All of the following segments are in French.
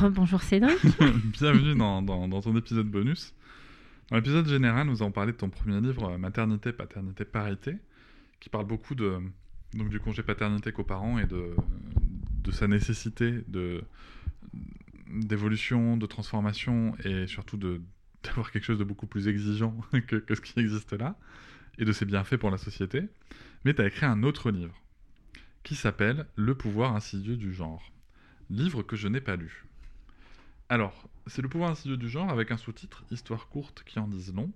Bonjour Cédric. Bienvenue dans, ton épisode bonus. Dans l'épisode général, nous avons parlé de ton premier livre, Maternité, Paternité, Parité, qui parle beaucoup de, donc, du congé paternité parents et de, sa nécessité d'évolution, de transformation et surtout d'avoir quelque chose de beaucoup plus exigeant que, que, ce qui existe là et de ses bienfaits pour la société. Mais tu as écrit un autre livre qui s'appelle Le pouvoir insidieux du genre. Livre que je n'ai pas lu. Alors, c'est le pouvoir insidieux du genre avec un sous-titre Histoire courte qui en disent long.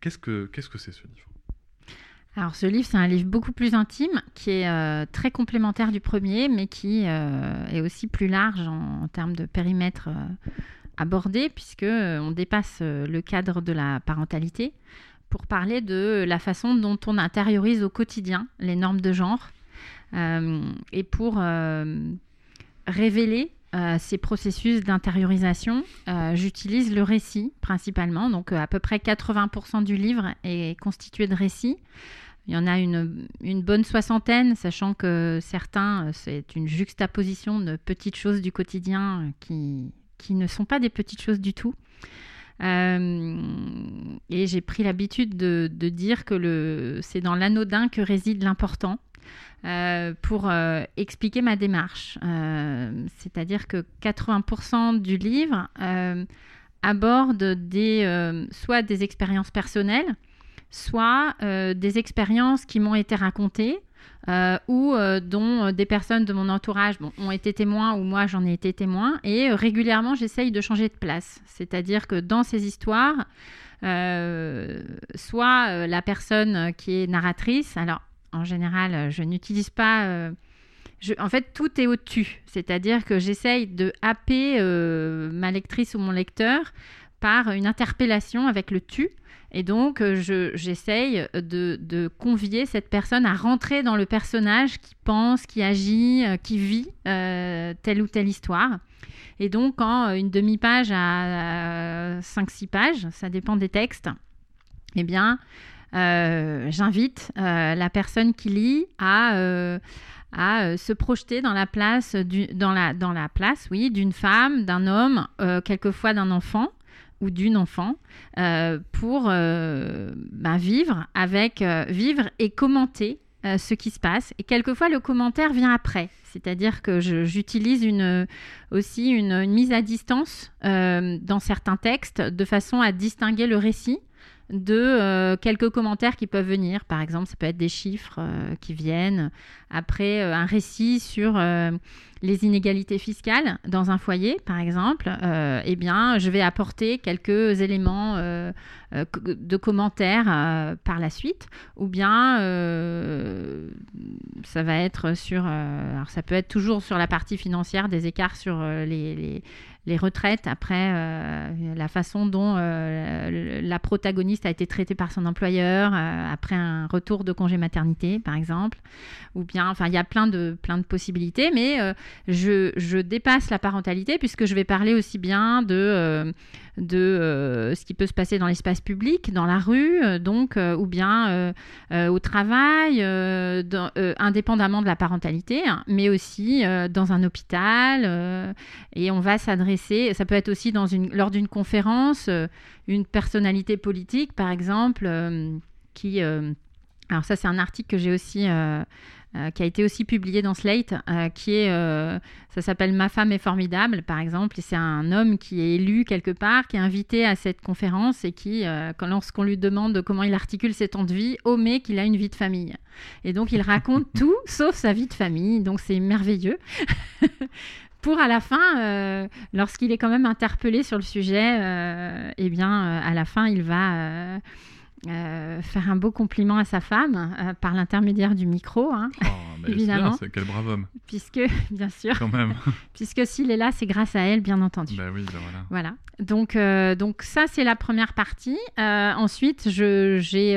Qu'est-ce que qu'est-ce que c'est ce livre? Alors ce livre, c'est un livre beaucoup plus intime, qui est euh, très complémentaire du premier, mais qui euh, est aussi plus large en, termes de périmètre euh, abordé, puisque on dépasse le cadre de la parentalité pour parler de la façon dont on intériorise au quotidien les normes de genre et pour révéler euh, ces processus d'intériorisation, euh, j'utilise le récit principalement. Donc euh, à peu près 80% du livre est constitué de récits. Il y en a une, bonne soixantaine, sachant que certains, c'est une juxtaposition de petites choses du quotidien qui, qui ne sont pas des petites choses du tout. et j'ai pris l'habitude de, de, dire que c'est dans l'anodin que réside l'important. Euh, pour euh, expliquer ma démarche. Euh, c'est-à-dire que 80% du livre aborde des, soit des expériences personnelles, soit des expériences qui m'ont été racontées. ou dont des personnes de mon entourage ont été témoins ou moi j'en ai été témoin. Et régulièrement, j'essaye de changer de place. C'est-à-dire que dans ces histoires, soit la personne qui est narratrice, alors en général, euh, je n'utilise pas. Euh, en fait, tout est au-dessus. C'est-à-dire que j'essaye de happer euh, ma lectrice ou mon lecteur par une interpellation avec le tu. Et donc, j'essaye de, convier cette personne à rentrer dans le personnage qui pense, qui agit, qui vit telle ou telle histoire. Et donc, en une demi-page à 5-6 pages, ça dépend des textes, eh bien, j'invite euh, la personne qui lit à, euh, se projeter dans la place, oui, d'une femme, d'un homme, quelquefois d'un enfant ou d'une enfant pour ben, vivre et commenter ce qui se passe. Et quelquefois, le commentaire vient après. C'est-à-dire que j'utilise aussi une, mise à distance dans certains textes de façon à distinguer le récit de euh, quelques commentaires qui peuvent venir. Par exemple, ça peut être des chiffres euh, qui viennent après euh, un récit sur les inégalités fiscales dans un foyer, par exemple. eh bien, je vais apporter quelques éléments de commentaires par la suite. Ou bien, ça va sur... peut être toujours sur la partie financière des écarts sur les retraites après la façon dont la protagoniste a été traitée par son employeur après un retour de congé maternité, par exemple. Ou bien, enfin, il y a plein de, plein de possibilités, mais je, je, dépasse la parentalité puisque je vais parler aussi bien de de euh, ce qui peut se passer dans l'espace public, dans la rue, euh, donc, euh, ou bien au travail, indépendamment de la parentalité, hein, mais aussi dans un hôpital. et on va s'adresser, ça peut être aussi dans une, lors d'une conférence, une personnalité politique, par exemple, qui... alors ça, c'est un article que j'ai aussi euh, qui a été aussi publié dans Slate, euh, qui est, euh, ça s'appelle Ma femme est formidable, par exemple, et c'est un homme qui est élu quelque part, qui est invité à cette conférence et qui, lorsqu'on lui demande comment il articule ses temps de vie, omet qu'il a une vie de famille. Et donc il raconte tout sauf sa vie de famille, donc c'est merveilleux. pour à la fin, lorsqu'il est quand même interpellé sur le sujet, eh bien, à la fin, il va euh, faire un beau compliment à sa femme euh, par l'intermédiaire du micro, hein, oh, évidemment. quel brave homme. Puisque, bien sûr, Quand même. puisque s'il est là, c'est grâce à elle, bien entendu. Bah oui, bah voilà. Voilà. Donc, euh, donc ça, c'est la première partie. ensuite, je, j'ai,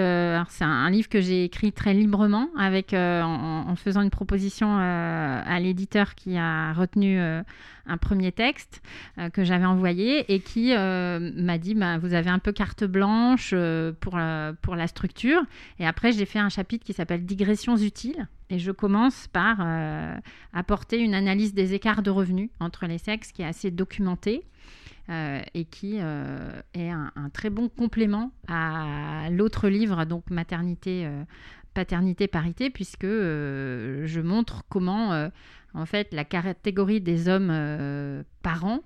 c'est un, livre que j'ai écrit très librement, avec, en, en, faisant une proposition à l'éditeur qui a retenu un premier texte euh, que j'avais envoyé et qui euh, m'a dit bah, vous avez un peu carte blanche euh, pour, pour la structure. Et après, j'ai fait un chapitre qui s'appelle Digressions utiles. Et je commence par apporter une analyse des écarts de revenus entre les sexes qui est assez documentée. et qui est un, très bon complément à l'autre livre, donc Maternité, Paternité, Parité, puisque je montre comment en fait, la catégorie des hommes euh, parents,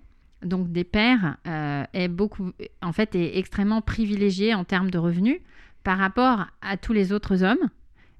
donc des pères, euh, est beaucoup, en fait, est extrêmement privilégiée en termes de revenus par rapport à tous les autres hommes